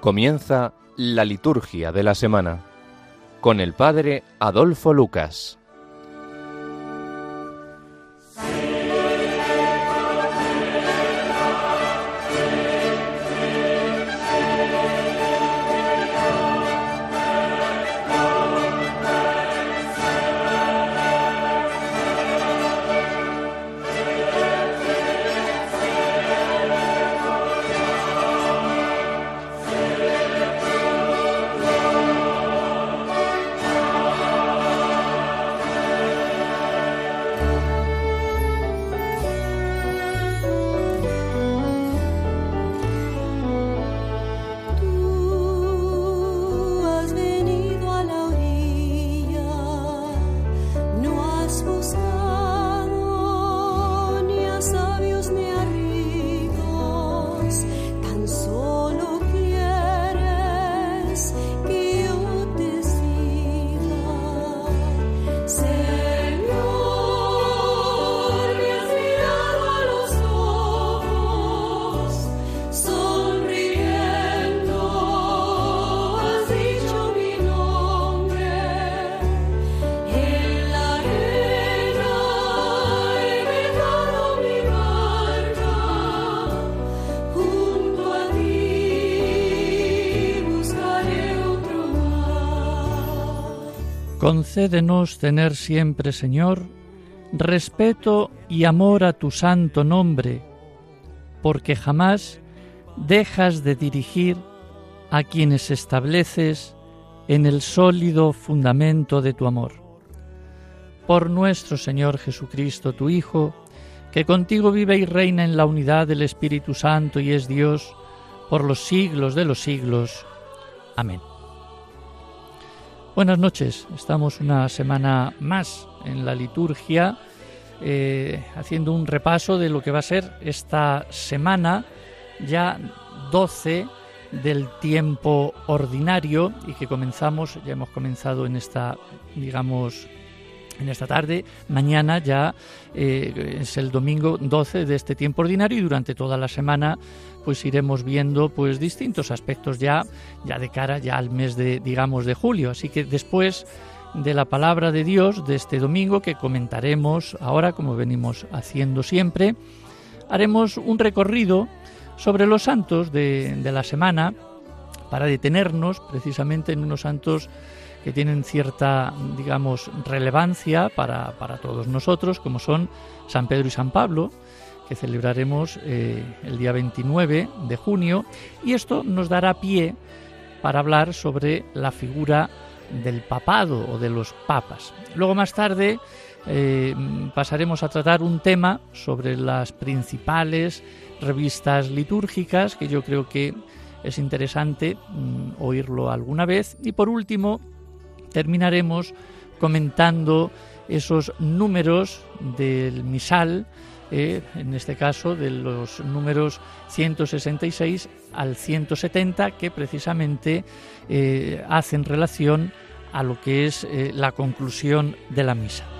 Comienza la liturgia de la semana con el Padre Adolfo Lucas. Concédenos tener siempre, Señor, respeto y amor a tu santo nombre, porque jamás dejas de dirigir a quienes estableces en el sólido fundamento de tu amor. Por nuestro Señor Jesucristo, tu Hijo, que contigo vive y reina en la unidad del Espíritu Santo y es Dios, por los siglos de los siglos. Amén. Buenas noches, estamos una semana más en la liturgia eh, haciendo un repaso de lo que va a ser esta semana ya 12 del tiempo ordinario y que comenzamos, ya hemos comenzado en esta, digamos, en esta tarde. Mañana ya eh, es el domingo 12 de este tiempo ordinario y durante toda la semana pues iremos viendo pues distintos aspectos ya ya de cara ya al mes de digamos de julio. Así que después de la palabra de Dios de este domingo que comentaremos ahora como venimos haciendo siempre haremos un recorrido sobre los santos de, de la semana para detenernos precisamente en unos santos que tienen cierta, digamos, relevancia para, para todos nosotros, como son San Pedro y San Pablo, que celebraremos eh, el día 29 de junio y esto nos dará pie para hablar sobre la figura del papado o de los papas. Luego más tarde eh, pasaremos a tratar un tema sobre las principales revistas litúrgicas que yo creo que es interesante mm, oírlo alguna vez y por último terminaremos comentando esos números del misal eh, en este caso de los números 166 al 170, que precisamente eh, hacen relación a lo que es eh, la conclusión de la misa.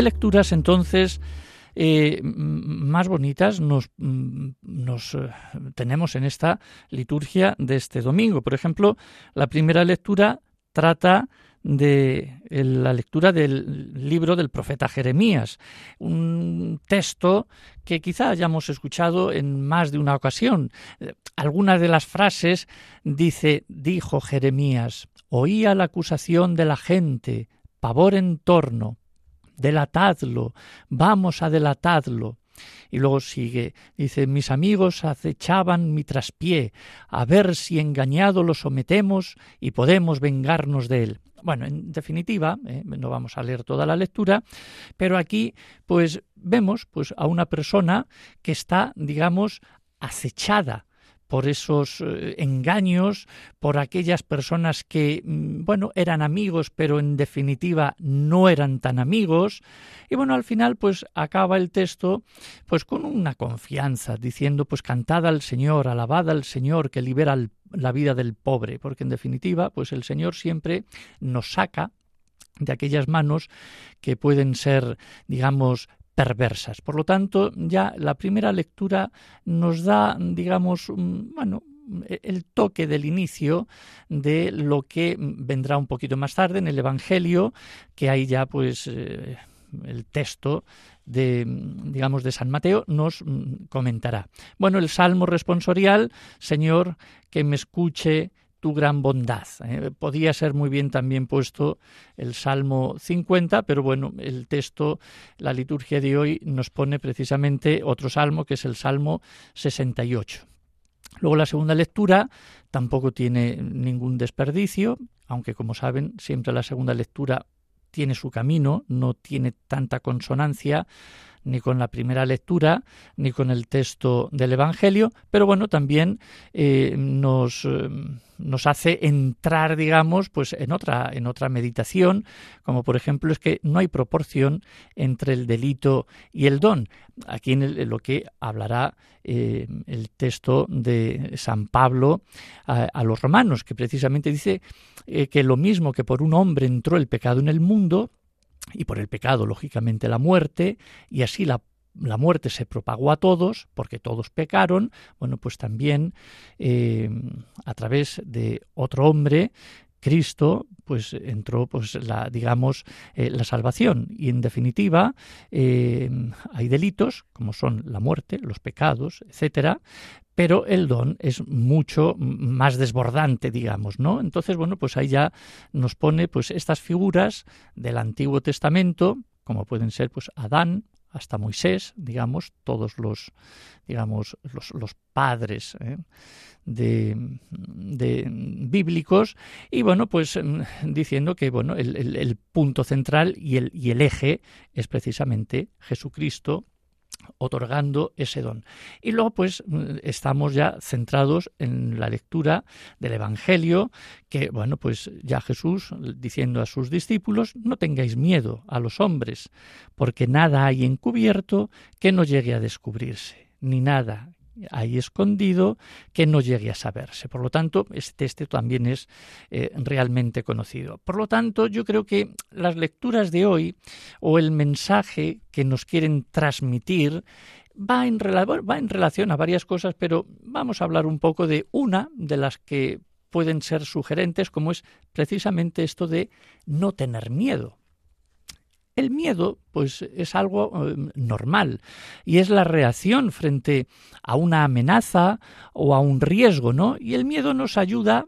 ¿Qué lecturas entonces eh, más bonitas nos, eh, tenemos en esta liturgia de este domingo? Por ejemplo, la primera lectura trata de la lectura del libro del profeta Jeremías, un texto que quizá hayamos escuchado en más de una ocasión. Algunas de las frases dice, dijo Jeremías, oía la acusación de la gente, pavor en torno, delatadlo, vamos a delatadlo. Y luego sigue, dice, mis amigos acechaban mi traspié, a ver si engañado lo sometemos y podemos vengarnos de él. Bueno, en definitiva, eh, no vamos a leer toda la lectura, pero aquí pues vemos pues a una persona que está, digamos, acechada por esos eh, engaños, por aquellas personas que, mm, bueno, eran amigos, pero en definitiva no eran tan amigos. Y bueno, al final, pues acaba el texto, pues con una confianza, diciendo, pues cantad al Señor, alabad al Señor que libera la vida del pobre, porque en definitiva, pues el Señor siempre nos saca de aquellas manos que pueden ser, digamos, perversas. Por lo tanto, ya la primera lectura nos da, digamos, bueno, el toque del inicio de lo que vendrá un poquito más tarde en el Evangelio, que ahí ya pues eh, el texto de digamos de San Mateo nos comentará. Bueno, el salmo responsorial, Señor, que me escuche tu gran bondad. ¿eh? Podía ser muy bien también puesto el Salmo 50, pero bueno, el texto, la liturgia de hoy nos pone precisamente otro salmo, que es el Salmo 68. Luego la segunda lectura tampoco tiene ningún desperdicio, aunque como saben, siempre la segunda lectura tiene su camino, no tiene tanta consonancia ni con la primera lectura, ni con el texto del Evangelio, pero bueno, también eh, nos, eh, nos hace entrar, digamos, pues en otra, en otra meditación, como por ejemplo es que no hay proporción entre el delito y el don. Aquí en, lo que hablará eh, el texto de San Pablo a, los romanos, que precisamente dice que lo mismo que por un hombre entró el pecado en el mundo, y por el pecado, lógicamente, la muerte, y así la, la muerte se propagó a todos, porque todos pecaron, bueno, pues también eh, a través de otro hombre Cristo pues entró pues la digamos eh, la salvación y en definitiva eh, hay delitos como son la muerte los pecados etcétera pero el don es mucho más desbordante, digamos, ¿no? Entonces, bueno, pues ahí ya nos pone pues estas figuras del Antiguo Testamento, como pueden ser pues Adán, hasta Moisés, digamos, todos los, digamos, los, padres ¿eh? de, bíblicos, y bueno, pues mm, diciendo que bueno, el, el punto central y el, y el eje es precisamente Jesucristo, otorgando ese don. Y luego, pues, estamos ya centrados en la lectura del Evangelio, que, bueno, pues ya Jesús diciendo a sus discípulos, no tengáis miedo a los hombres, porque nada hay encubierto que no llegue a descubrirse, ni nada ahí escondido que no llegue a saberse. Por lo tanto, este texto también es eh, realmente conocido. Por lo tanto, yo creo que las lecturas de hoy o el mensaje que nos quieren transmitir va en, va en relación a varias cosas, pero vamos a hablar un poco de una de las que pueden ser sugerentes, como es precisamente esto de no tener miedo. El miedo, pues, es algo eh, normal y es la reacción frente a una amenaza o a un riesgo, ¿no? Y el miedo nos ayuda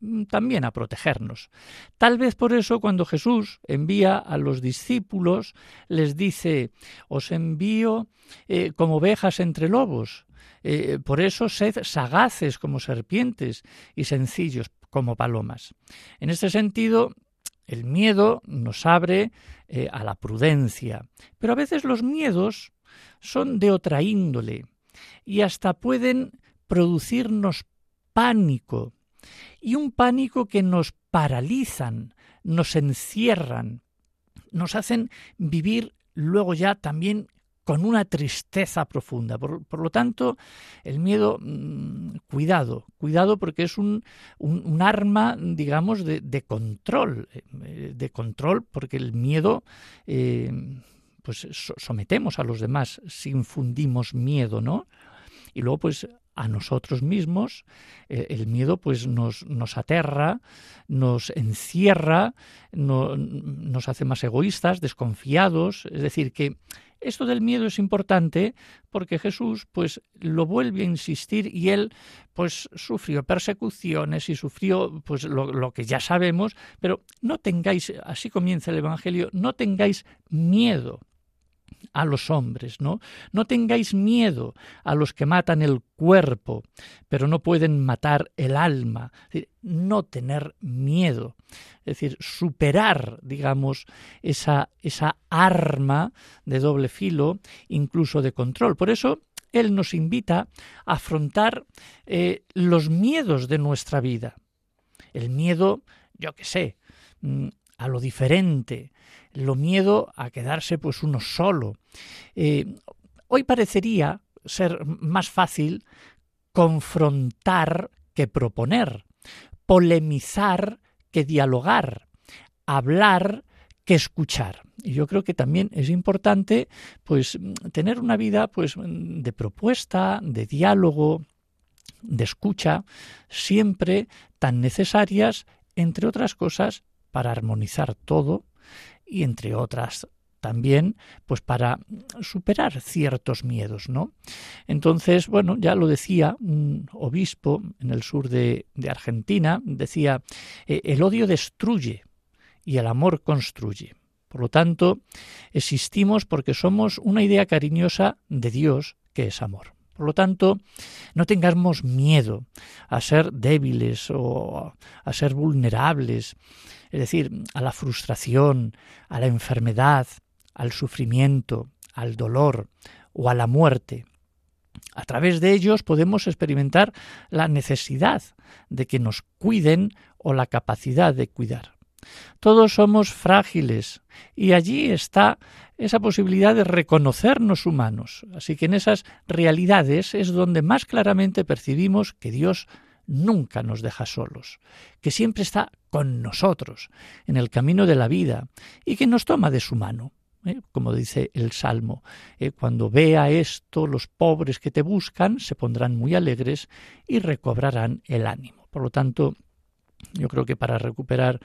mm, también a protegernos. Tal vez por eso cuando Jesús envía a los discípulos les dice, os envío eh, como ovejas entre lobos. Eh, por eso sed sagaces como serpientes y sencillos como palomas. En este sentido, el miedo nos abre eh, a la prudencia, pero a veces los miedos son de otra índole y hasta pueden producirnos pánico, y un pánico que nos paralizan, nos encierran, nos hacen vivir luego ya también con una tristeza profunda. Por, lo tanto, el miedo, mm, cuidado, cuidado porque es un, un, arma, digamos, de, de, control, eh, de control, porque el miedo, eh, pues sometemos a los demás si infundimos miedo, ¿no? Y luego, pues a nosotros mismos, eh, el miedo pues nos, nos aterra, nos encierra, no, nos hace más egoístas, desconfiados, es decir, que esto del miedo es importante porque Jesús pues lo vuelve a insistir y él pues sufrió persecuciones y sufrió pues lo, lo, que ya sabemos, pero no tengáis, así comienza el Evangelio, no tengáis miedo. A los hombres, ¿no? No tengáis miedo a los que matan el cuerpo, pero no pueden matar el alma. no tener miedo. Es decir, superar, digamos, esa, esa arma de doble filo, incluso de control. Por eso, él nos invita a afrontar eh, los miedos de nuestra vida. El miedo, yo qué sé, mm, a lo diferente, lo miedo a quedarse pues uno solo. Eh, hoy parecería ser más fácil confrontar que proponer, polemizar que dialogar, hablar que escuchar. Y yo creo que también es importante pues tener una vida pues de propuesta, de diálogo, de escucha, siempre tan necesarias, entre otras cosas, para armonizar todo y entre otras también pues para superar ciertos miedos, ¿no? Entonces, bueno, ya lo decía un obispo en el sur de, Argentina, decía, eh, el odio destruye y el amor construye. Por lo tanto, existimos porque somos una idea cariñosa de Dios que es amor. Por lo tanto, no tengamos miedo a ser débiles o a ser vulnerables, es decir, a la frustración, a la enfermedad, al sufrimiento, al dolor o a la muerte. A través de ellos podemos experimentar la necesidad de que nos cuiden o la capacidad de cuidar. Todos somos frágiles y allí está esa posibilidad de reconocernos humanos. Así que en esas realidades es donde más claramente percibimos que Dios nunca nos deja solos, que siempre está con nosotros en el camino de la vida y que nos toma de su mano. ¿eh? como dice el Salmo, ¿eh? cuando vea esto, los pobres que te buscan se pondrán muy alegres y recobrarán el ánimo. Por lo tanto, yo creo que para recuperar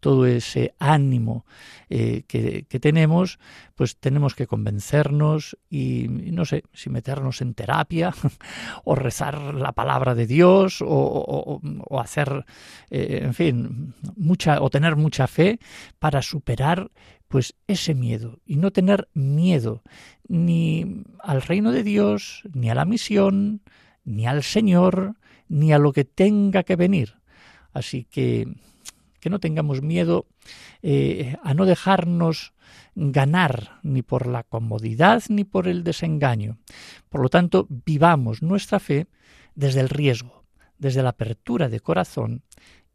todo ese ánimo eh, que, tenemos, pues tenemos que convencernos y, no sé, si meternos en terapia o rezar la palabra de Dios o, hacer, eh, en fin, mucha o tener mucha fe para superar pues ese miedo y no tener miedo ni al reino de Dios, ni a la misión, ni al Señor, ni a lo que tenga que venir Así que que no tengamos miedo eh, a no dejarnos ganar ni por la comodidad ni por el desengaño. Por lo tanto, vivamos nuestra fe desde el riesgo, desde la apertura de corazón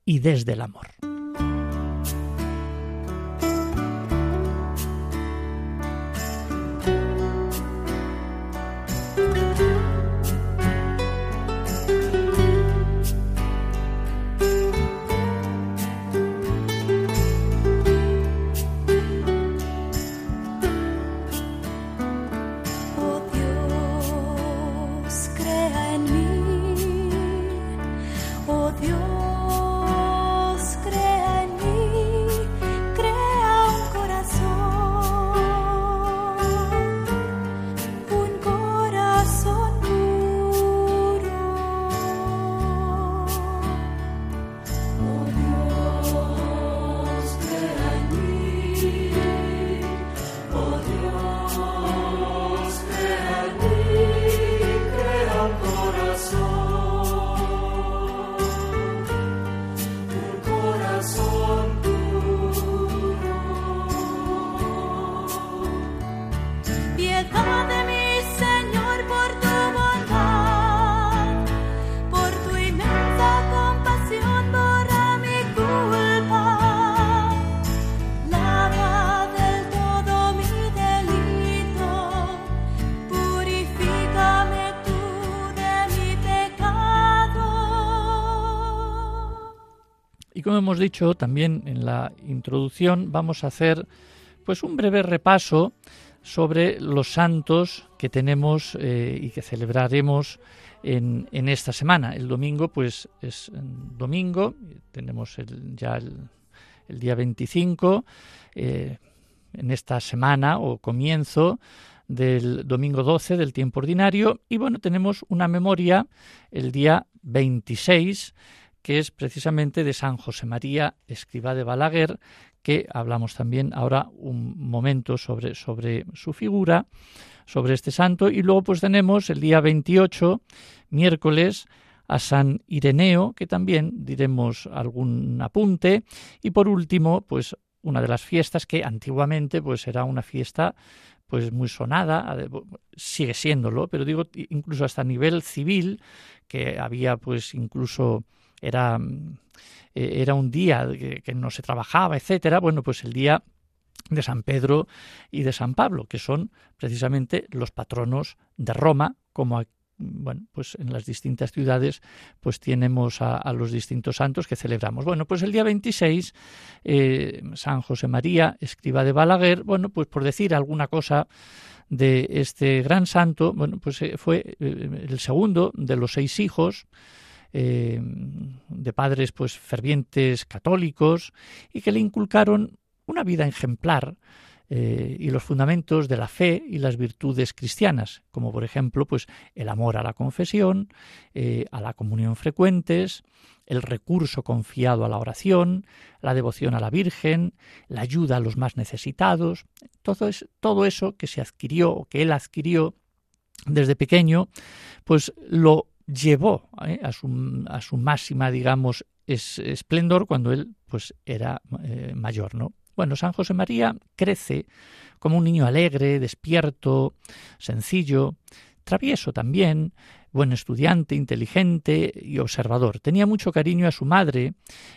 y desde el amor. Como hemos dicho también en la introducción, vamos a hacer pues un breve repaso sobre los santos que tenemos eh, y que celebraremos en, esta semana. El domingo, pues es domingo, tenemos ya el, día 25, eh, en esta semana o comienzo del domingo 12 del tiempo ordinario, y bueno, tenemos una memoria el día 26 que es precisamente de San José María Escribá de Balaguer, que hablamos también ahora un momento sobre, sobre su figura, sobre este santo. Y luego pues tenemos el día 28, miércoles, a San Ireneo, que también diremos algún apunte. Y por último, pues una de las fiestas que antiguamente pues era una fiesta pues muy sonada, sigue siéndolo, pero digo incluso hasta a nivel civil, que había pues incluso era, e, era un día que, no se trabajaba, etcétera, bueno, pues el día de San Pedro y de San Pablo, que son precisamente los patronos de Roma, como bueno, pues en las distintas ciudades pues tenemos a, los distintos santos que celebramos. Bueno, pues el día 26 eh, San José María, escriba de Balaguer, bueno, pues por decir alguna cosa de este gran santo, bueno, pues eh, fue eh, el segundo de los seis hijos de padres pues fervientes católicos y que le inculcaron una vida ejemplar eh, y los fundamentos de la fe y las virtudes cristianas, como por ejemplo pues el amor a la confesión, eh, a la comunión frecuentes, el recurso confiado a la oración, la devoción a la Virgen, la ayuda a los más necesitados, todo, es, todo eso que se adquirió o que él adquirió desde pequeño, pues lo llevó eh, a, su, a, su, máxima, digamos, esplendor cuando él pues era mayor, ¿no? Bueno, San José María crece como un niño alegre, despierto, sencillo, travieso también, buen estudiante, inteligente y observador. Tenía mucho cariño a su madre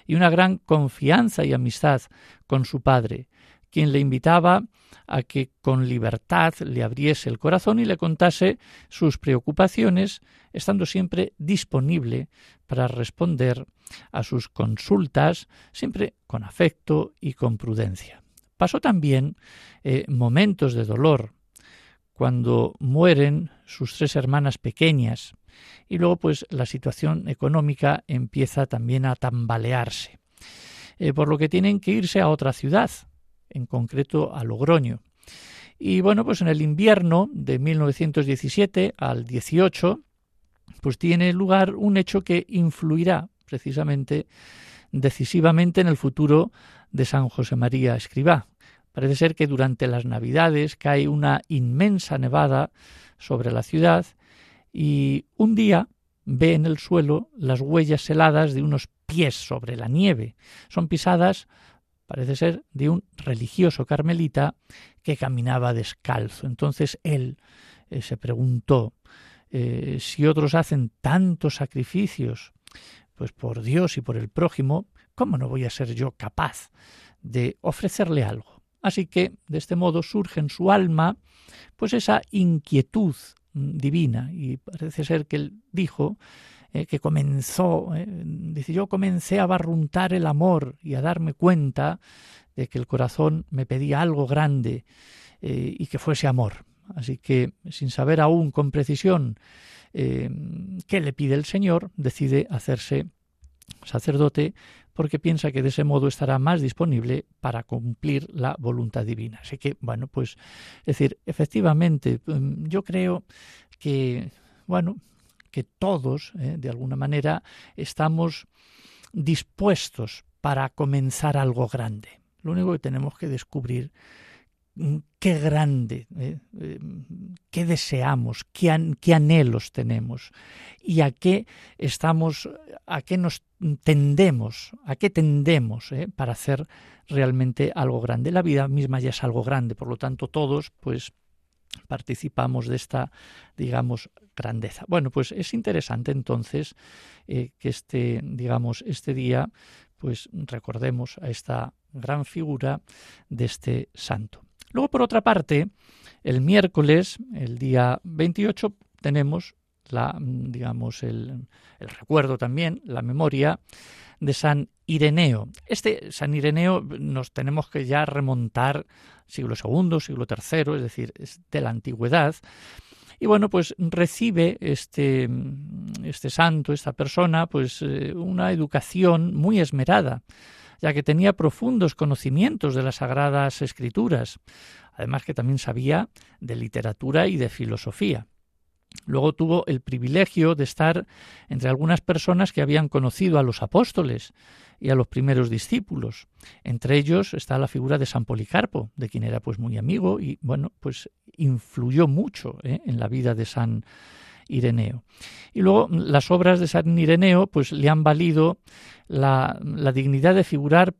y una gran confianza y amistad con su padre, quien le invitaba a que con libertad le abriese el corazón y le contase sus preocupaciones, estando siempre disponible para responder a sus consultas, siempre con afecto y con prudencia. Pasó también eh, momentos de dolor, cuando mueren sus tres hermanas pequeñas, y luego pues la situación económica empieza también a tambalearse, eh, por lo que tienen que irse a otra ciudad, en concreto a Logroño. Y bueno, pues en el invierno de 1917 al 18, pues tiene lugar un hecho que influirá precisamente decisivamente en el futuro de San José María Escribá. Parece ser que durante las Navidades cae una inmensa nevada sobre la ciudad y un día ve en el suelo las huellas heladas de unos pies sobre la nieve. Son pisadas parece ser, de un religioso carmelita que caminaba descalzo. Entonces él eh, se preguntó eh, si otros hacen tantos sacrificios, pues por Dios y por el prójimo, ¿cómo no voy a ser yo capaz de ofrecerle algo? Así que de este modo surge en su alma pues esa inquietud divina y parece ser que él dijo eh, que comenzó, eh, dice yo comencé a barruntar el amor y a darme cuenta de que el corazón me pedía algo grande eh, y que fuese amor. Así que, sin saber aún con precisión qué le pide el Señor, decide hacerse sacerdote porque piensa que de ese modo estará más disponible para cumplir la voluntad divina. Así que, bueno, pues, es decir, efectivamente, mm, yo creo que, bueno, que todos, eh, de alguna manera, estamos dispuestos para comenzar algo grande. Lo único que tenemos que descubrir mm, qué grande, eh, eh, qué deseamos, qué, anhelos tenemos y a qué estamos, a qué nos tendemos, a qué tendemos para hacer realmente algo grande. La vida misma ya es algo grande, por lo tanto todos, pues participamos de esta, digamos, grandeza. Bueno, pues es interesante entonces eh, que este, digamos, este día, pues recordemos a esta gran figura de este santo. Luego, por otra parte, el miércoles, el día 28, tenemos la, digamos, el, el recuerdo también, la memoria de San Ireneo. Este San Ireneo nos tenemos que ya remontar siglo II, siglo III, es decir, es de la antigüedad. Y bueno, pues recibe este, este santo, esta persona, pues eh, una educación muy esmerada, ya que tenía profundos conocimientos de las sagradas escrituras, además que también sabía de literatura y de filosofía. Luego tuvo el privilegio de estar entre algunas personas que habían conocido a los apóstoles y a los primeros discípulos. Entre ellos está la figura de San Policarpo, de quien era pues muy amigo y bueno, pues influyó mucho ¿eh? en la vida de San Ireneo. Y luego las obras de San Ireneo pues le han valido la, dignidad de figurar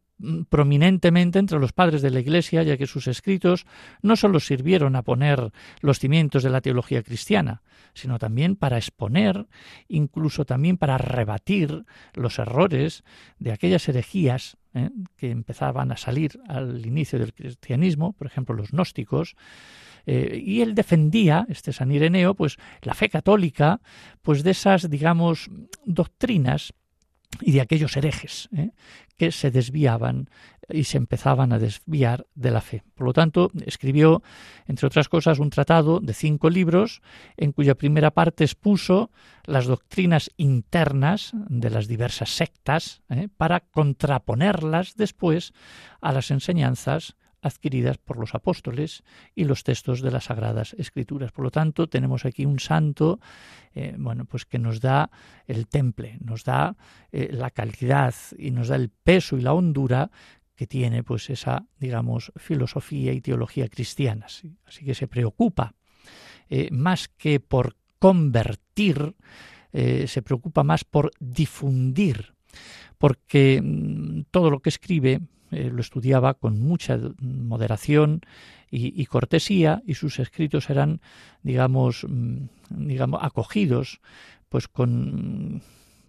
prominentemente entre los padres de la Iglesia, ya que sus escritos no sólo sirvieron a poner los cimientos de la teología cristiana, sino también para exponer, incluso también para rebatir los errores de aquellas herejías ¿eh? que empezaban a salir al inicio del cristianismo, por ejemplo los gnósticos, eh, y él defendía, este San Ireneo, pues la fe católica, pues de esas, digamos, doctrinas y de aquellos herejes ¿eh? que se desviaban y se empezaban a desviar de la fe. Por lo tanto, escribió, entre otras cosas, un tratado de cinco libros en cuya primera parte expuso las doctrinas internas de las diversas sectas ¿eh? para contraponerlas después a las enseñanzas adquiridas por los apóstoles y los textos de las sagradas escrituras. Por lo tanto, tenemos aquí un santo, eh, bueno, pues que nos da el temple, nos da eh, la calidad y nos da el peso y la hondura que tiene, pues esa, digamos, filosofía y teología cristianas. Así que se preocupa eh, más que por convertir, se preocupa más por difundir, porque mm, todo lo que escribe eh, lo estudiaba con mucha moderación y, cortesía y sus escritos eran, digamos, mm, digamos acogidos pues con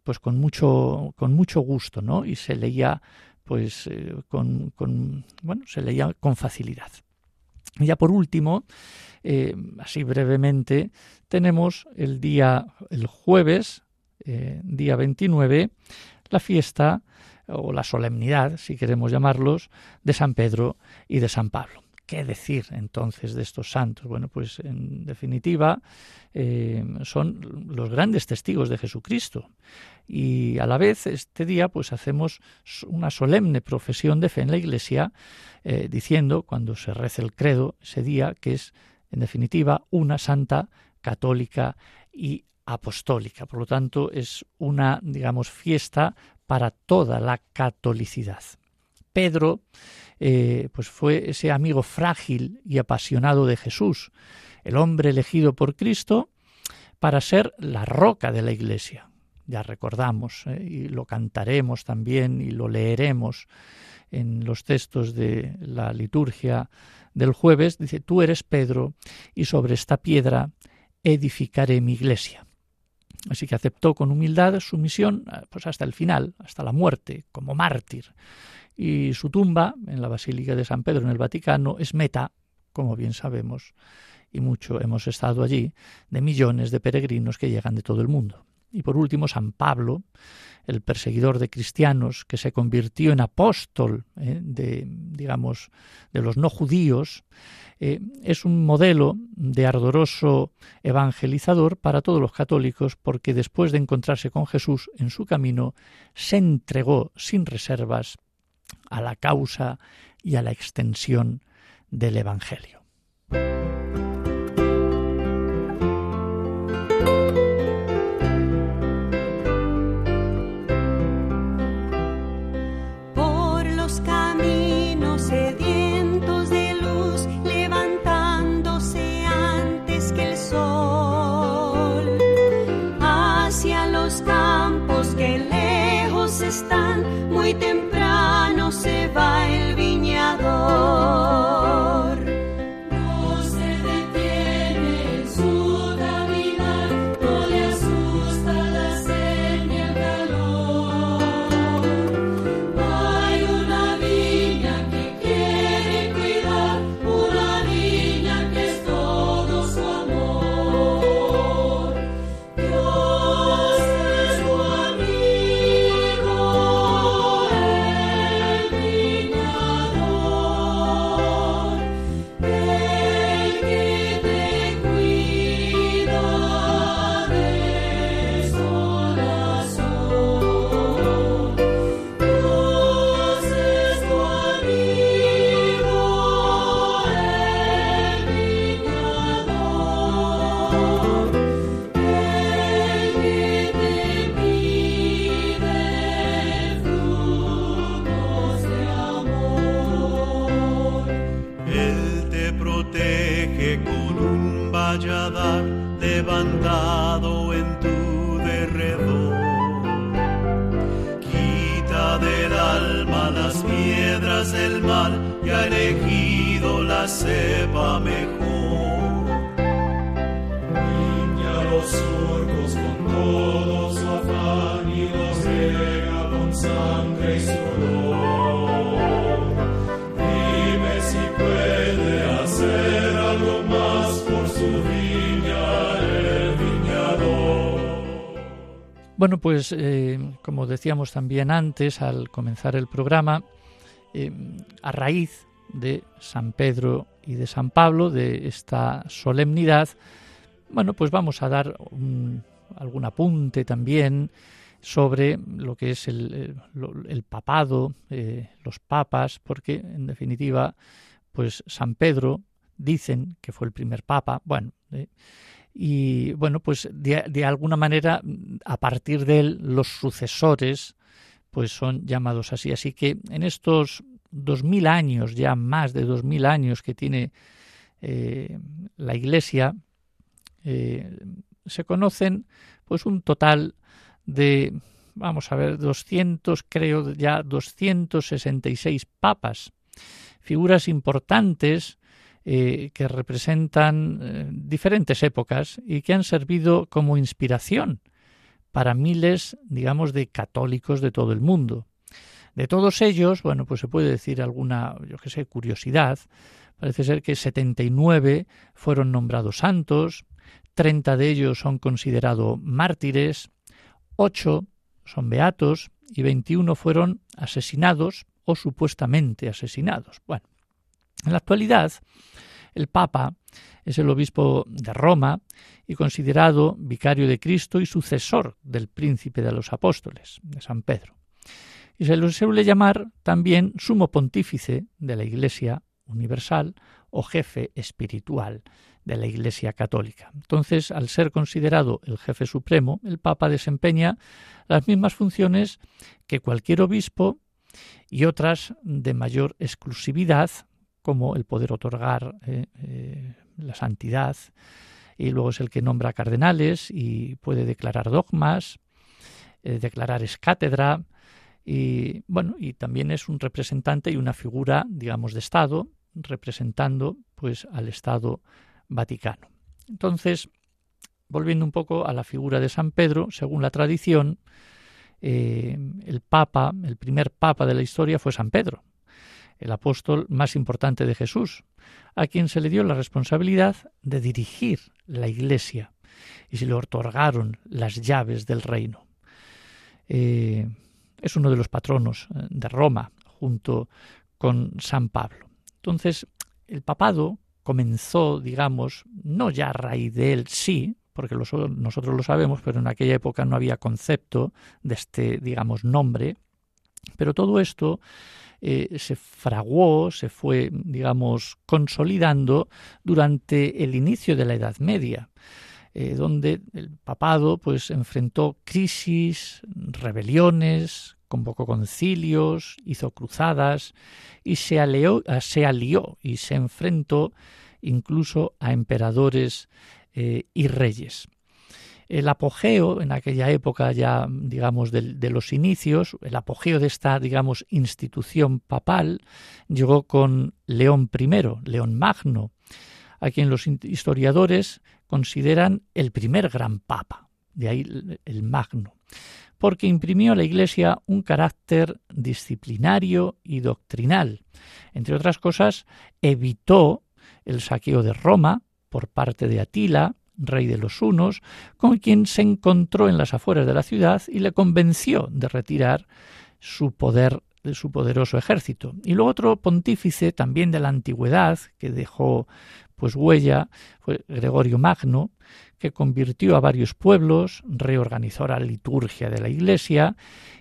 pues con mucho con mucho gusto, ¿no? Y se leía pues eh, con, con, bueno se leía con facilidad. Y ya por último, eh, así brevemente, tenemos el día el jueves, día 29, la fiesta o la solemnidad, si queremos llamarlos, de San Pedro y de San Pablo. ¿Qué decir entonces de estos santos? Bueno, pues en definitiva eh, son los grandes testigos de Jesucristo y a la vez este día pues hacemos una solemne profesión de fe en la Iglesia eh, diciendo cuando se reza el credo ese día que es en definitiva una santa católica y apostólica. Por lo tanto, es una, digamos, fiesta para toda la catolicidad. Pedro eh, pues fue ese amigo frágil y apasionado de Jesús, el hombre elegido por Cristo para ser la roca de la Iglesia. Ya recordamos eh, y lo cantaremos también y lo leeremos en los textos de la liturgia del jueves. Dice, tú eres Pedro y sobre esta piedra edificaré mi iglesia. Así que aceptó con humildad su misión eh, pues hasta el final, hasta la muerte, como mártir. Y su tumba en la Basílica de San Pedro en el Vaticano es meta, como bien sabemos, y mucho hemos estado allí, de millones de peregrinos que llegan de todo el mundo. Y por último, San Pablo, el perseguidor de cristianos que se convirtió en apóstol eh, de, digamos, de los no judíos, eh, es un modelo de ardoroso evangelizador para todos los católicos porque después de encontrarse con Jesús en su camino, se entregó sin reservas a la causa y a la extensión del Evangelio. Bueno, pues eh, como decíamos también antes al comenzar el programa, eh, a raíz de San Pedro y de San Pablo, de esta solemnidad, bueno, pues vamos a dar un- algún apunte también sobre lo que es el, el papado, eh, los papas, porque en definitiva, pues San Pedro dicen que fue el primer papa, bueno, eh, y bueno, pues de, alguna manera, a partir de él, los sucesores, pues son llamados así. Así que en estos dos mil años, ya más de dos mil años que tiene eh, la Iglesia, eh, se conocen pues un total de, vamos a ver, 200, creo ya 266 papas, figuras importantes eh, que representan eh, diferentes épocas y que han servido como inspiración para miles, digamos, de católicos de todo el mundo. De todos ellos, bueno, pues se puede decir alguna, yo qué sé, curiosidad. Parece ser que 79 fueron nombrados santos, 30 de ellos son considerados mártires, 8 son beatos y 21 fueron asesinados o supuestamente asesinados. Bueno, en la actualidad, el Papa es el obispo de Roma y considerado vicario de Cristo y sucesor del príncipe de los apóstoles, de San Pedro. Y se le suele llamar también sumo pontífice de la Iglesia universal o jefe espiritual de la Iglesia católica. Entonces, al ser considerado el jefe supremo, el Papa desempeña las mismas funciones que cualquier obispo y otras de mayor exclusividad, como el poder otorgar eh, eh, la santidad, y luego es el que nombra cardenales y puede declarar dogmas, eh, declarar es cátedra, y bueno, y también es un representante y una figura, digamos, de Estado, representando pues al Estado Vaticano. Entonces, volviendo un poco a la figura de San Pedro, según la tradición, el Papa, el primer Papa de la historia fue San Pedro, el apóstol más importante de Jesús, a quien se le dio la responsabilidad de dirigir la Iglesia y se le otorgaron las llaves del reino. Eh, es uno de los patronos eh, de Roma, junto con San Pablo. Entonces, el papado comenzó, digamos, no ya a raíz de él, sí, porque nosotros lo sabemos, pero en aquella época no había concepto de este, digamos, nombre, pero todo esto eh, se fraguó, se fue, digamos, consolidando durante el inicio de la Edad Media, eh, donde el papado pues enfrentó crisis, rebeliones, convocó concilios, hizo cruzadas y se alió, se alió y se enfrentó incluso a emperadores eh, y reyes. El apogeo en aquella época ya, digamos, de, los inicios, el apogeo de esta, digamos, institución papal llegó con León I, León Magno, a quien los historiadores consideran el primer gran papa, de ahí el Magno, porque imprimió a la Iglesia un carácter disciplinario y doctrinal. Entre otras cosas, evitó el saqueo de Roma por parte de Atila, rey de los hunos, con quien se encontró en las afueras de la ciudad y le convenció de retirar su poder de su poderoso ejército. Y luego otro pontífice también de la antigüedad que dejó pues huella fue Gregorio Magno, que convirtió a varios pueblos, reorganizó la liturgia de la Iglesia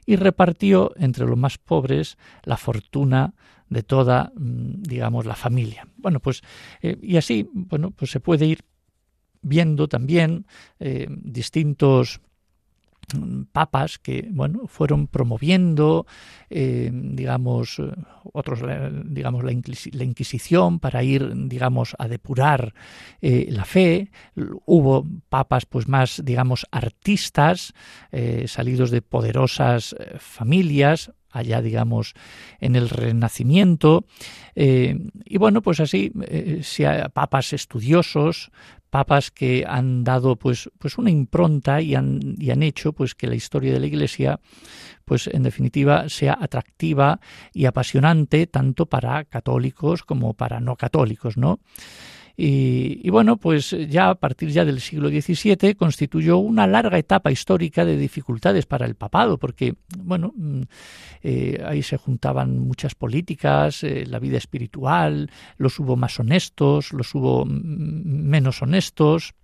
y repartió entre los más pobres la fortuna de toda, digamos, la familia. Bueno, pues eh, y así, bueno, pues se puede ir viendo también eh, distintos papas que bueno fueron promoviendo eh, digamos otros digamos la, Inquisición para ir digamos a depurar eh, la fe. Hubo papas pues más digamos artistas eh, salidos de poderosas familias allá digamos en el Renacimiento. Y bueno pues así si papas estudiosos papas que han dado pues, pues una impronta y han, y han hecho pues que la historia de la Iglesia pues en definitiva sea atractiva y apasionante tanto para católicos como para no católicos, ¿no? Y, bueno, pues ya a partir ya del siglo XVII constituyó una larga etapa histórica de dificultades para el papado, porque bueno, mm, eh, ahí se juntaban muchas políticas, eh, la vida espiritual, los hubo más honestos, los hubo menos honestos,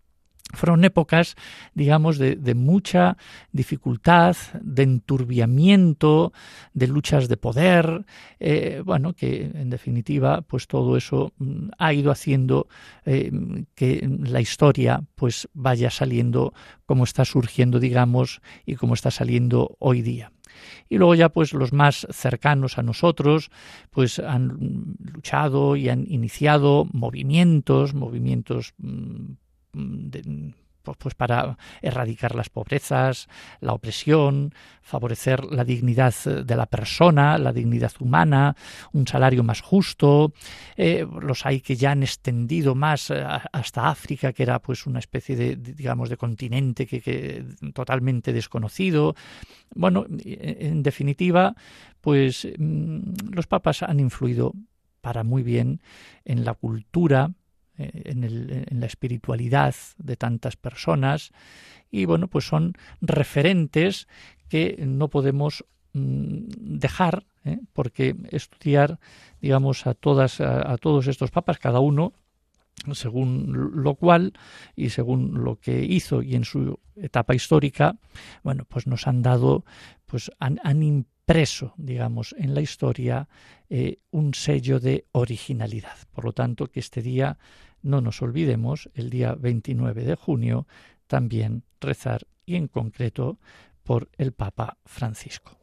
fueron épocas, digamos, de, mucha dificultad, de enturbiamiento, de luchas de poder, eh, bueno, que en definitiva, pues todo eso mm, ha ido haciendo eh, que la historia, pues vaya saliendo como está surgiendo, digamos, y como está saliendo hoy día. Y luego ya pues los más cercanos a nosotros pues han luchado y han iniciado movimientos, movimientos mm, pues, pues para erradicar las pobrezas, la opresión, favorecer la dignidad de la persona, la dignidad humana, un salario más justo. Eh, los hay que ya han extendido más eh, hasta África, que era pues una especie de, digamos de continente que, totalmente desconocido. Bueno, en definitiva, pues mm, los papas han influido para muy bien en la cultura, eh, en, la espiritualidad de tantas personas y bueno pues son referentes que no podemos mm, dejar ¿eh? porque estudiar digamos a todas a, todos estos papas cada uno según lo cual y según lo que hizo y en su etapa histórica bueno pues nos han dado pues han, han impreso digamos en la historia eh, un sello de originalidad por lo tanto que este día no nos olvidemos, el día 29 de junio, también rezar y en concreto por el Papa Francisco.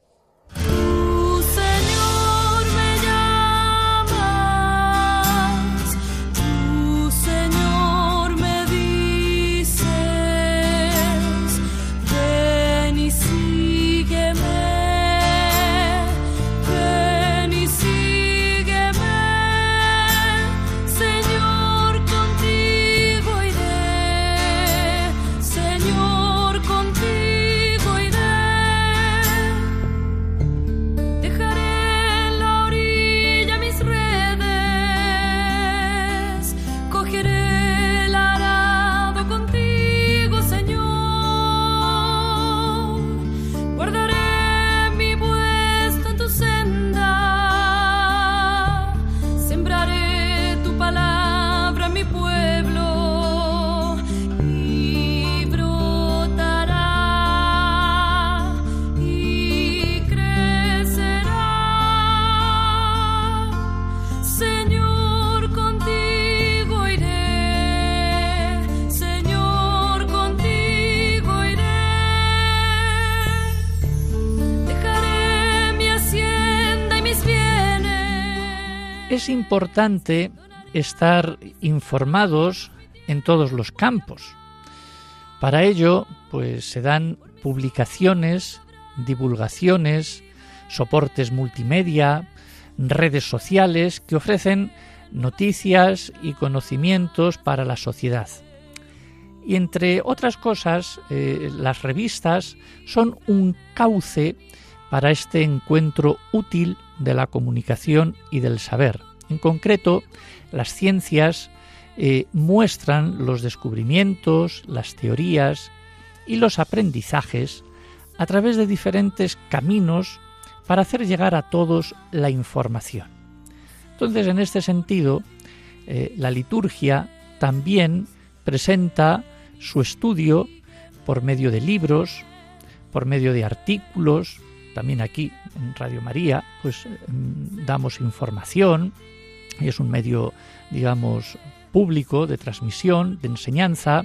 Importante estar informados en todos los campos. Para ello, pues se dan publicaciones, divulgaciones, soportes multimedia, redes sociales que ofrecen noticias y conocimientos para la sociedad. Y entre otras cosas, eh, las revistas son un cauce para este encuentro útil de la comunicación y del saber. En concreto, las ciencias eh, muestran los descubrimientos, las teorías y los aprendizajes a través de diferentes caminos para hacer llegar a todos la información. Entonces, en este sentido, eh, la liturgia también presenta su estudio por medio de libros, por medio de artículos, también aquí en Radio María, pues mm, damos información y es un medio, digamos, público de transmisión, de enseñanza.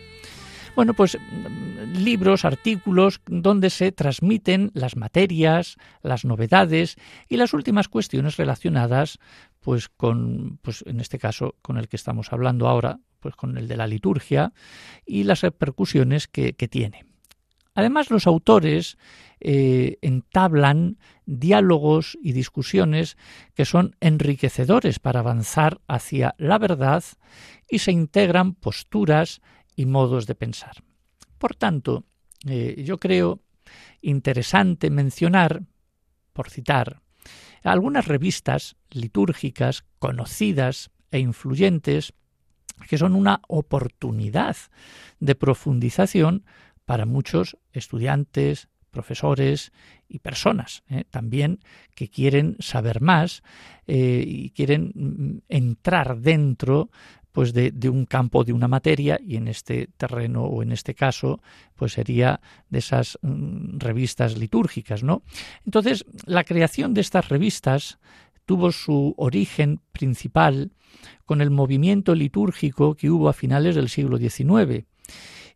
bueno, pues mm, libros, artículos donde se transmiten las materias, las novedades y las últimas cuestiones relacionadas pues con pues en este caso con el que estamos hablando ahora, pues con el de la liturgia y las repercusiones que, tiene. Además, los autores eh, entablan diálogos y discusiones que son enriquecedores para avanzar hacia la verdad y se integran posturas y modos de pensar. Por tanto, eh, yo creo interesante mencionar, por citar, algunas revistas litúrgicas conocidas e influyentes que son una oportunidad de profundización para muchos estudiantes, profesores y personas ¿eh? también que quieren saber más eh, y quieren mm, entrar dentro pues de, un campo de una materia y en este terreno o en este caso pues sería de esas mm, revistas litúrgicas no entonces la creación de estas revistas tuvo su origen principal con el movimiento litúrgico que hubo a finales del siglo XIX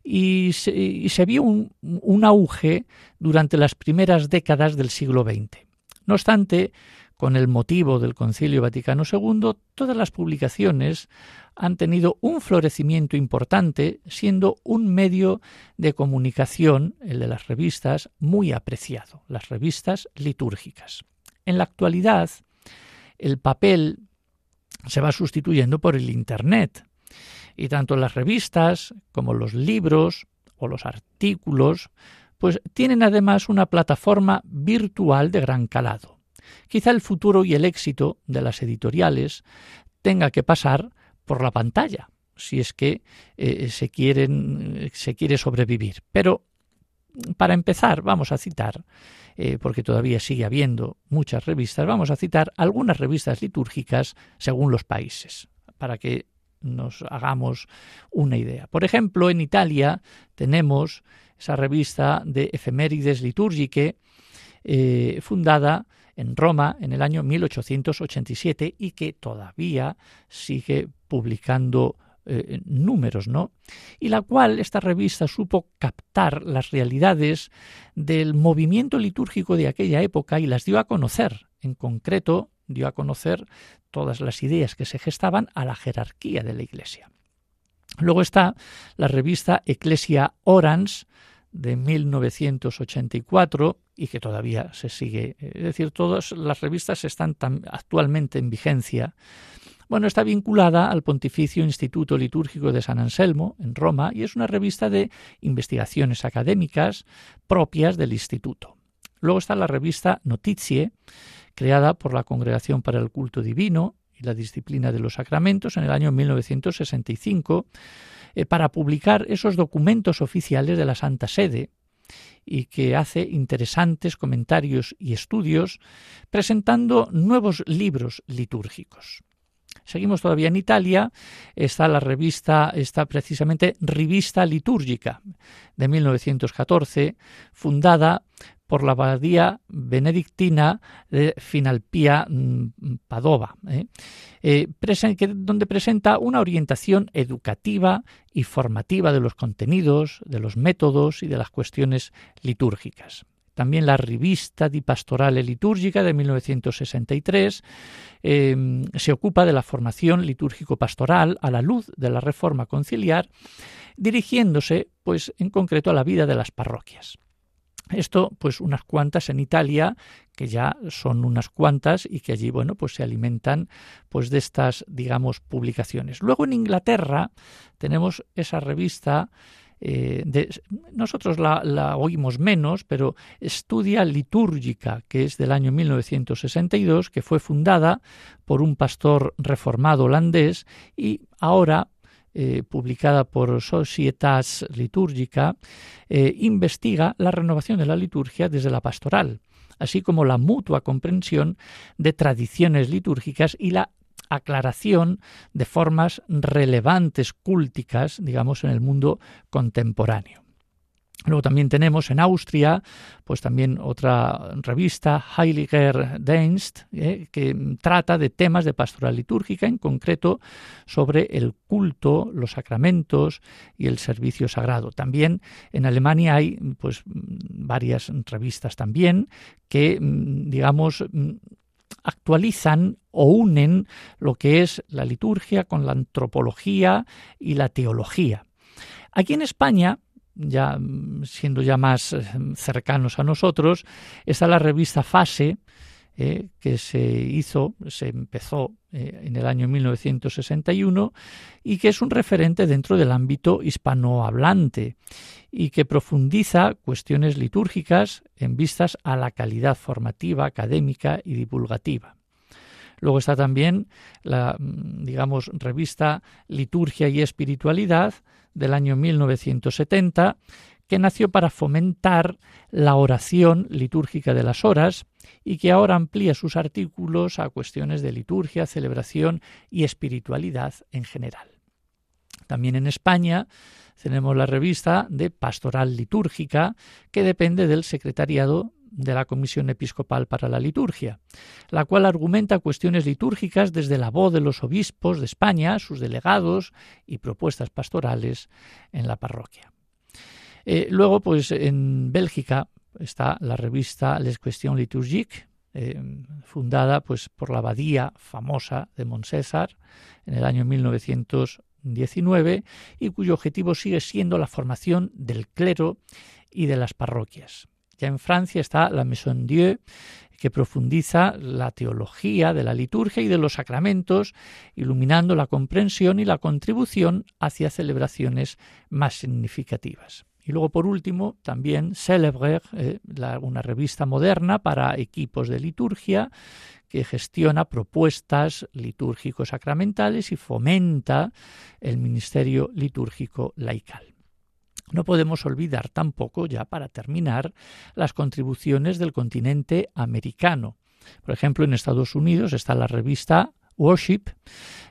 y se, vio un, auge durante las primeras décadas del siglo XX. No obstante, con el motivo del Concilio Vaticano II, todas las publicaciones han tenido un florecimiento importante, siendo un medio de comunicación, el de las revistas, muy apreciado, las revistas litúrgicas. En la actualidad, el papel se va sustituyendo por el Internet. Y tanto las revistas como los libros o los artículos, pues tienen además una plataforma virtual de gran calado. Quizá el futuro y el éxito de las editoriales tenga que pasar por la pantalla, si es que eh, se, quieren, se quiere sobrevivir. Pero para empezar, vamos a citar eh, porque todavía sigue habiendo muchas revistas, vamos a citar algunas revistas litúrgicas según los países, para que nos hagamos una idea. Por ejemplo, en Italia tenemos esa revista de efemérides litúrgique eh, fundada en Roma en el año 1887 y que todavía sigue publicando eh, números, ¿no? Y la cual esta revista supo captar las realidades del movimiento litúrgico de aquella época y las dio a conocer. En concreto, dio a conocer todas las ideas que se gestaban a la jerarquía de la Iglesia. Luego está la revista Ecclesia Orans de 1984 y que todavía se sigue. Es decir, todas las revistas están actualmente en vigencia bueno, está vinculada al Pontificio Instituto Litúrgico de San Anselmo, en Roma, y es una revista de investigaciones académicas propias del instituto. Luego está la revista Notizie, creada por la Congregación para el Culto Divino y la Disciplina de los Sacramentos en el año 1965, eh, para publicar esos documentos oficiales de la Santa Sede, y que hace interesantes comentarios y estudios presentando nuevos libros litúrgicos. Seguimos todavía en Italia, está la revista, está precisamente Revista Litúrgica de 1914, fundada por la abadía benedictina de Finalpía mm, Padova, ¿eh? Eh, donde presenta una orientación educativa y formativa de los contenidos, de los métodos y de las cuestiones litúrgicas. También la revista di Pastorale Litúrgica de 1963 em, se ocupa de la formación litúrgico-pastoral a la luz de la reforma conciliar, dirigiéndose, pues, en concreto a la vida de las parroquias. Esto, pues unas cuantas en Italia, que ya son unas cuantas y que allí, bueno, pues se alimentan pues de estas, digamos, publicaciones. Luego en Inglaterra tenemos esa revista eh, nosotros la, oímos menos, pero Estudia Litúrgica, que es del año 1962, que fue fundada por un pastor reformado holandés y ahora eh, publicada por Societas Litúrgica, eh, investiga la renovación de la liturgia desde la pastoral, así como la mutua comprensión de tradiciones litúrgicas y la aclaración de formas relevantes cúlticas, digamos, en el mundo contemporáneo. Luego también tenemos en Austria, pues también otra revista, Heiliger Dienst, eh, que trata de temas de pastoral litúrgica, en concreto sobre el culto, los sacramentos y el servicio sagrado. También en Alemania hay pues varias revistas también que, mm, digamos, mm, actualizan o unen lo que es la liturgia con la antropología y la teología. Aquí en España ya siendo ya más eh, cercanos a nosotros, está la revista Fase, eh, que se hizo, se empezó eh, en el año 1961 y que es un referente dentro del ámbito hispanohablante y que profundiza cuestiones litúrgicas en vistas a la calidad formativa, académica y divulgativa. Luego está también la, mm, digamos, revista Liturgia y Espiritualidad, del año 1970, que nació para fomentar la oración litúrgica de las horas y que ahora amplía sus artículos a cuestiones de liturgia, celebración y espiritualidad en general. También en España tenemos la revista de Pastoral Litúrgica, que depende del Secretariado de la Comisión Episcopal para la Liturgia, la cual argumenta cuestiones litúrgicas desde la voz de los obispos de España, sus delegados y propuestas pastorales en la parroquia. Eh, luego, pues en Bélgica está la revista Les Questions Liturgiques, eh, fundada pues por la abadía famosa de Montcésar en el año 1919 y cuyo objetivo sigue siendo la formación del clero y de las parroquias. En Francia está la Maison Dieu, que profundiza la teología de la liturgia y de los sacramentos, iluminando la comprensión y la contribución hacia celebraciones más significativas. Y luego, por último, también Célèbre, eh, una revista moderna para equipos de liturgia que gestiona propuestas litúrgicos sacramentales y fomenta el ministerio litúrgico laical. No podemos olvidar tampoco, ya para terminar, las contribuciones del continente americano. Por ejemplo, en Estados Unidos está la revista Worship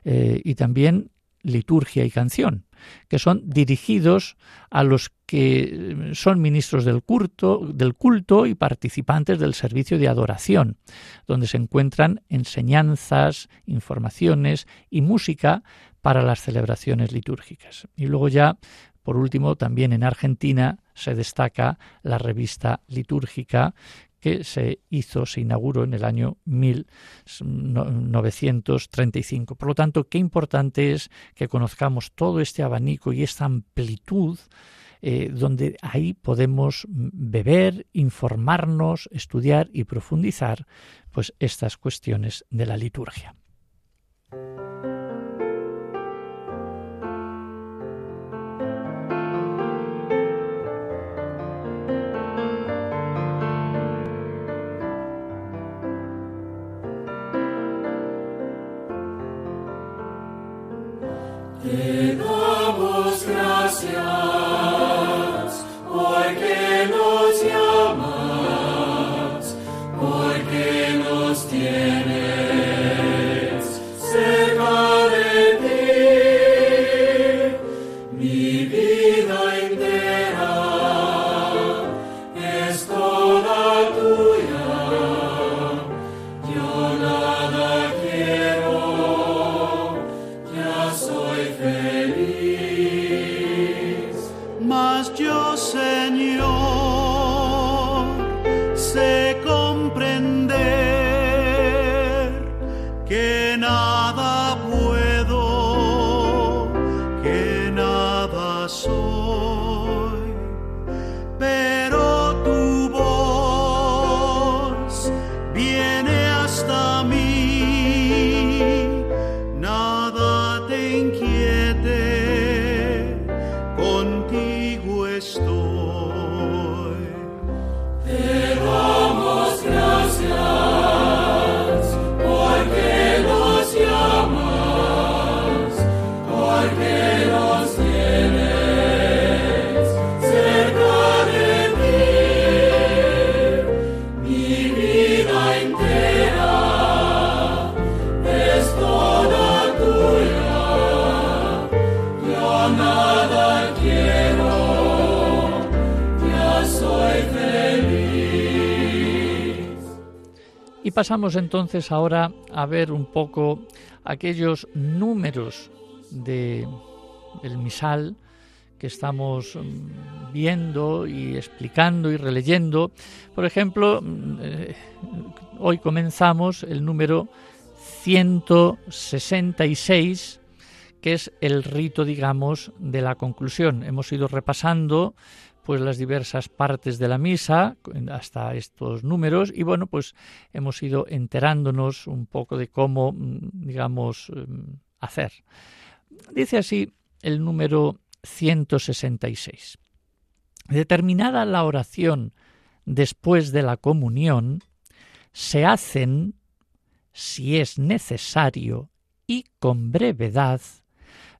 eh, y también Liturgia y Canción, que son dirigidos a los que son ministros del culto, del culto y participantes del servicio de adoración, donde se encuentran enseñanzas, informaciones y música para las celebraciones litúrgicas. Y luego ya por último, también en Argentina se destaca la revista litúrgica que se hizo, se inauguró en el año 1935. Por lo tanto, qué importante es que conozcamos todo este abanico y esta amplitud eh, donde ahí podemos beber, informarnos, estudiar y profundizar pues estas cuestiones de la liturgia. Pasamos entonces ahora a ver un poco aquellos números de el misal que estamos mm, viendo y explicando y releyendo. Por ejemplo, mm, eh, hoy comenzamos el número 166, que es el rito, digamos, de la conclusión. Hemos ido repasando pues las diversas partes de la misa hasta estos números y bueno pues hemos ido enterándonos un poco de cómo mm, digamos mm, hacer. Dice así el número 166 determinada la oración después de la comunión se hacen si es necesario y con brevedad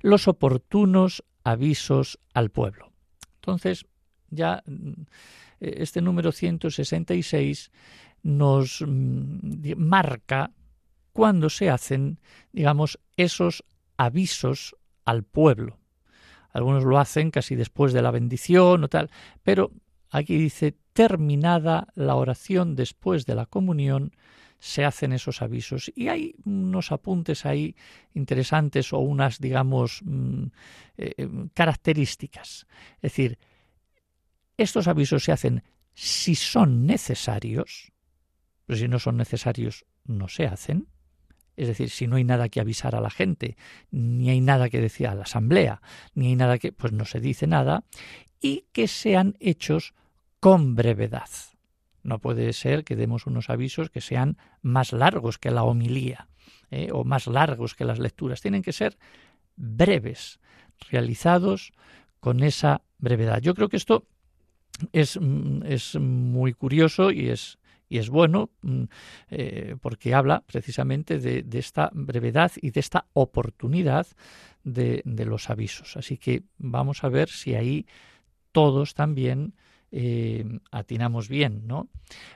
los oportunos avisos al pueblo. Entonces ya mm, este número 166 nos mm, marca cuando se hacen, digamos, esos avisos al pueblo. Algunos lo hacen casi después de la bendición o tal, pero aquí dice terminada la oración después de la comunión, se hacen esos avisos. Y hay unos apuntes ahí interesantes o unas, digamos, mm, eh, eh, características. Es decir, estos avisos se hacen si son necesarios, pero si no son necesarios no se hacen. Es decir, si no hay nada que avisar a la gente, ni hay nada que decir a la asamblea, ni hay nada que, pues no se dice nada, y que sean hechos con brevedad. No puede ser que demos unos avisos que sean más largos que la homilía ¿eh? o más largos que las lecturas. Tienen que ser breves, realizados con esa brevedad. Yo creo que esto es, mm, es muy curioso y es, y es bueno mm, eh, porque habla precisamente de, esta brevedad y de esta oportunidad de, los avisos. Así que vamos a ver si ahí todos también eh, atinamos bien. ¿no?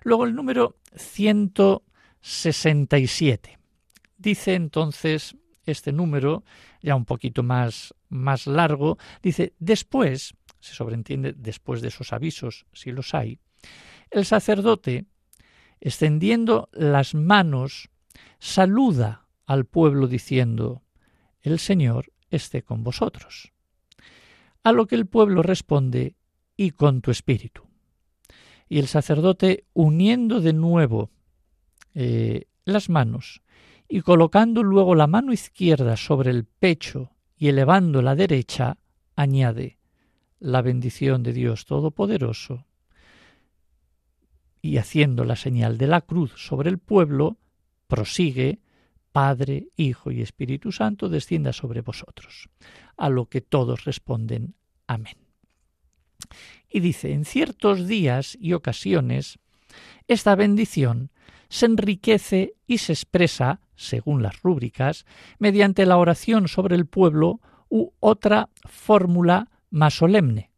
Luego el número 167. Dice entonces este número, ya un poquito más, más largo, dice, después se sobreentiende después de esos avisos, si los hay, el sacerdote, extendiendo las manos, saluda al pueblo diciendo, el Señor esté con vosotros. A lo que el pueblo responde, y con tu espíritu. Y el sacerdote, uniendo de nuevo eh, las manos y colocando luego la mano izquierda sobre el pecho y elevando la derecha, añade, la bendición de Dios Todopoderoso y haciendo la señal de la cruz sobre el pueblo, prosigue, Padre, Hijo y Espíritu Santo, descienda sobre vosotros. A lo que todos responden, Amén. Y dice, en ciertos días y ocasiones, esta bendición se enriquece y se expresa, según las rúbricas, mediante la oración sobre el pueblo u otra fórmula más solemne,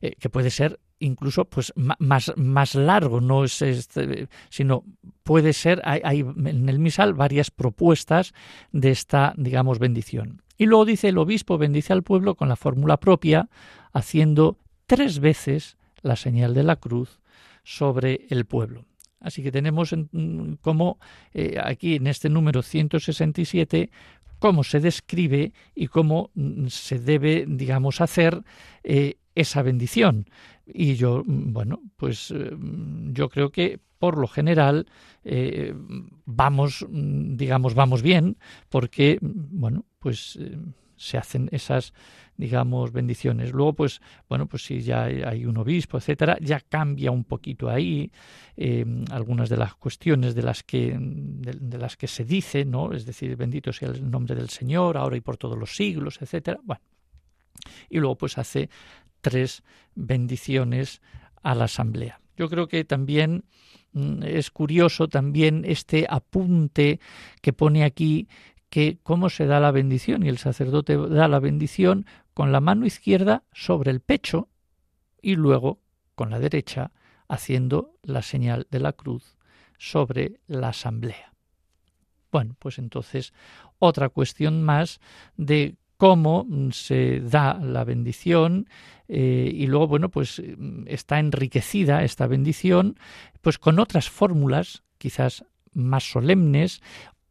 eh, que puede ser incluso pues más, más largo, no es este, sino puede ser, hay, en el misal varias propuestas de esta, digamos, bendición. Y luego dice el obispo bendice al pueblo con la fórmula propia, haciendo tres veces la señal de la cruz sobre el pueblo. Así que tenemos como eh, aquí en este número 167 cómo se describe y cómo mm, se debe, digamos, hacer eh, esa bendición. Y yo, mm, bueno, pues eh, yo creo que por lo general eh, vamos, mm, digamos, vamos bien, porque, bueno, pues se hacen esas digamos bendiciones. Luego pues bueno pues si ya hay un obispo etcétera ya cambia un poquito ahí em, algunas de las cuestiones de las que de, las que se dice no es decir bendito sea el nombre del Señor ahora y por todos los siglos etcétera bueno. Y luego pues hace tres bendiciones a la asamblea. Yo creo que también mm, es curioso también este apunte que pone aquí que cómo se da la bendición y el sacerdote da la bendición con la mano izquierda sobre el pecho y luego con la derecha haciendo la señal de la cruz sobre la asamblea. Bueno, pues entonces otra cuestión más de cómo se da la bendición eh, y luego, bueno, pues mm, está enriquecida esta bendición pues con otras fórmulas, quizás más solemnes,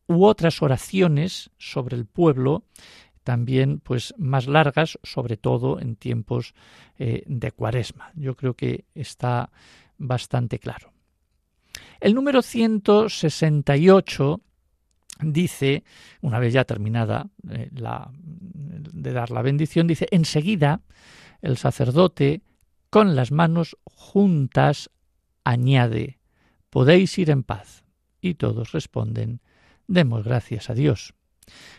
u otras oraciones sobre el pueblo, también pues más largas, sobre todo en tiempos eh, de cuaresma. Yo creo que está bastante claro. El número 168 dice, una vez ya terminada eh, la, de dar la bendición, dice, enseguida el sacerdote con las manos juntas añade, podéis ir en paz. Y todos responden, demos gracias a Dios.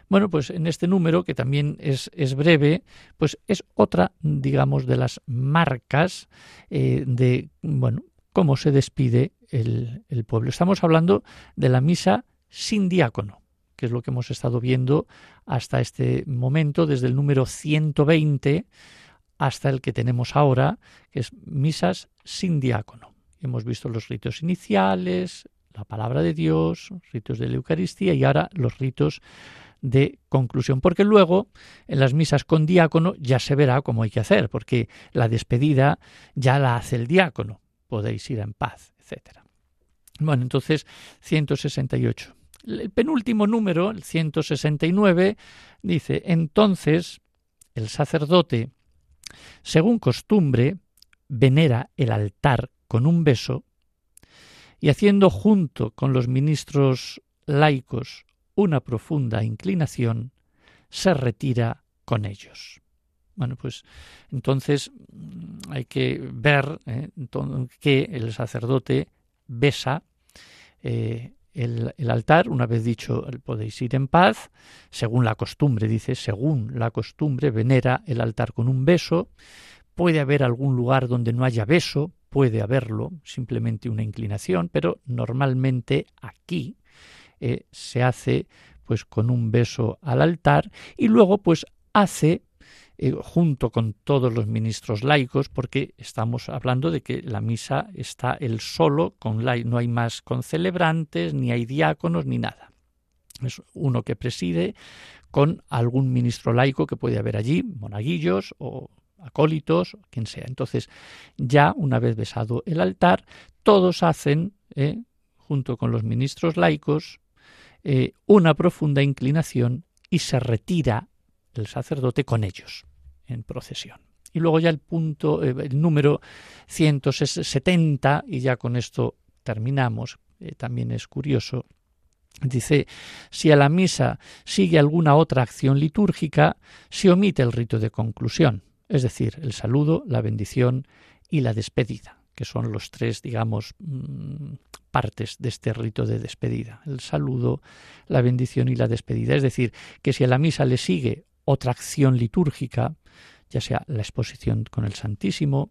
Bueno, pues en este número, que también es, es breve, pues es otra, digamos, de las marcas eh, de, bueno, cómo se despide el, el pueblo. Estamos hablando de la misa sin diácono, que es lo que hemos estado viendo hasta este momento, desde el número 120 hasta el que tenemos ahora, que es misas sin diácono. Hemos visto los ritos iniciales, la palabra de Dios, ritos de la Eucaristía y ahora los ritos de conclusión, porque luego en las misas con diácono ya se verá cómo hay que hacer, porque la despedida ya la hace el diácono, podéis ir en paz, etcétera. Bueno, entonces 168. El penúltimo número, el 169, dice, entonces el sacerdote, según costumbre, venera el altar con un beso y haciendo junto con los ministros laicos una profunda inclinación, se retira con ellos. Bueno, pues entonces mm, hay que ver eh, que el sacerdote besa eh, el, el, altar, una vez dicho podéis ir en paz, según la costumbre, dice, según la costumbre, venera el altar con un beso, puede haber algún lugar donde no haya beso, puede haberlo, simplemente una inclinación, pero normalmente aquí eh, se hace pues con un beso al altar y luego pues hace eh, junto con todos los ministros laicos, porque estamos hablando de que la misa está él solo, con la, no hay más con celebrantes, ni hay diáconos, ni nada. Es uno que preside con algún ministro laico que puede haber allí, monaguillos o acólitos, quien sea. Entonces, ya una vez besado el altar, todos hacen, eh, junto con los ministros laicos, eh, una profunda inclinación y se retira el sacerdote con ellos en procesión. Y luego ya el punto, eh, el número 170, y ya con esto terminamos, también es curioso, Dice, si a la misa sigue alguna otra acción litúrgica, se omite el rito de conclusión es decir, el saludo, la bendición y la despedida, que son los tres, digamos, mm, partes de este rito de despedida, el saludo, la bendición y la despedida. Es decir, que si a la misa le sigue otra acción litúrgica, ya sea la exposición con el Santísimo,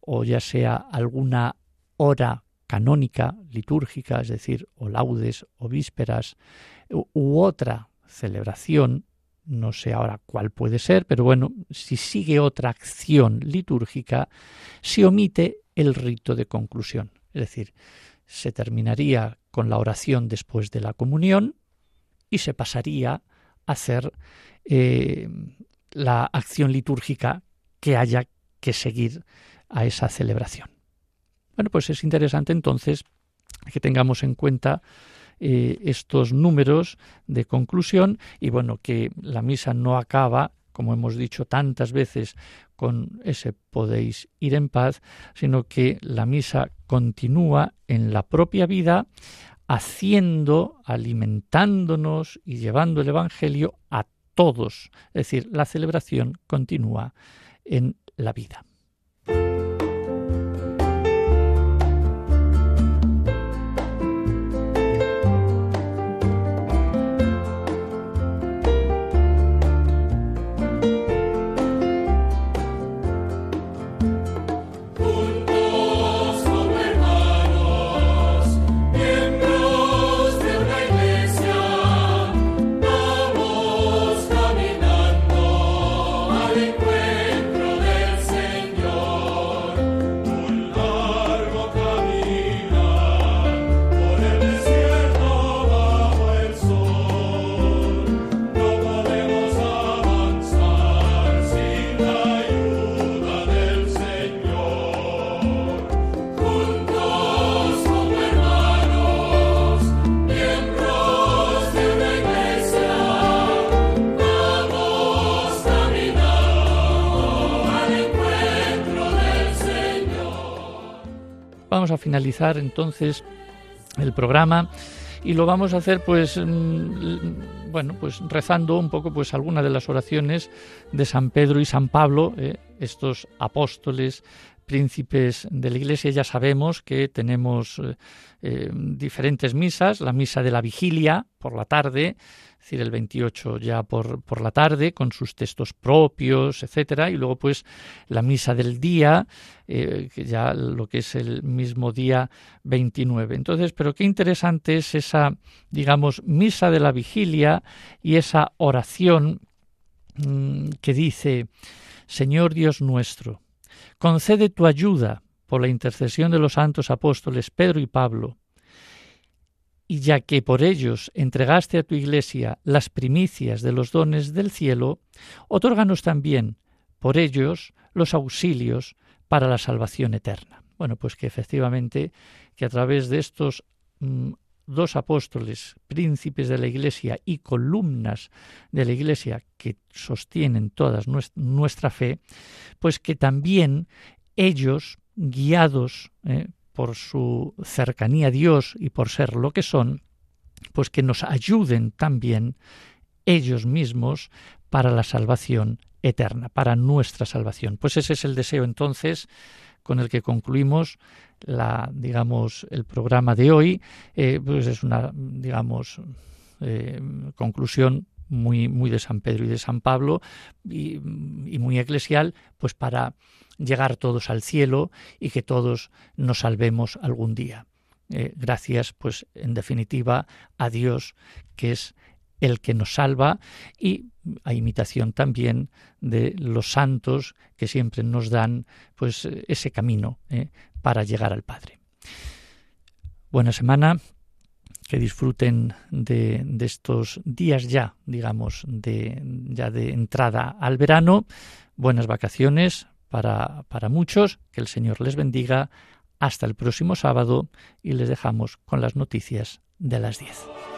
o ya sea alguna hora canónica, litúrgica, es decir, o laudes o vísperas, u otra celebración, no sé ahora cuál puede ser, pero bueno, si sigue otra acción litúrgica, se omite el rito de conclusión. Es decir, se terminaría con la oración después de la comunión y se pasaría a hacer eh, la acción litúrgica que haya que seguir a esa celebración. Bueno, pues es interesante entonces que tengamos en cuenta eh, estos números de conclusión y bueno, que la misa no acaba, como hemos dicho tantas veces, con ese podéis ir en paz, sino que la misa continúa en la propia vida haciendo, alimentándonos y llevando el Evangelio a todos. Es decir, la celebración continúa en la vida. A finalizar entonces el programa y lo vamos a hacer pues mm, bueno pues rezando un poco pues algunas de las oraciones de San Pedro y San Pablo eh, estos apóstoles príncipes de la Iglesia ya sabemos que tenemos eh, eh, diferentes misas, la misa de la vigilia por la tarde, es decir, el 28 ya por, por la tarde, con sus textos propios, etcétera, y luego pues la misa del día, eh, que ya lo que es el mismo día 29. Entonces, pero qué interesante es esa, digamos, misa de la vigilia y esa oración mm, que dice, Señor Dios nuestro, concede tu ayuda por la intercesión de los santos apóstoles Pedro y Pablo, y ya que por ellos entregaste a tu Iglesia las primicias de los dones del cielo, otórganos también por ellos los auxilios para la salvación eterna. Bueno, pues que efectivamente que a través de estos mm, dos apóstoles, príncipes de la Iglesia y columnas de la Iglesia que sostienen toda nuestra fe, pues que también ellos, guiados eh, por su cercanía a Dios y por ser lo que son, pues que nos ayuden también ellos mismos para la salvación eterna, para nuestra salvación. Pues ese es el deseo entonces con el que concluimos la digamos el programa de hoy eh, pues es una digamos eh, conclusión muy muy de San Pedro y de San Pablo y, muy eclesial pues para llegar todos al cielo y que todos nos salvemos algún día eh, gracias pues en definitiva a Dios que es el que nos salva y a imitación también de los santos que siempre nos dan pues ese camino ¿eh? para llegar al Padre. Buena semana, que disfruten de, de, estos días ya, digamos, de, ya de entrada al verano. Buenas vacaciones para, para muchos, que el Señor les bendiga. Hasta el próximo sábado y les dejamos con las noticias de las 10.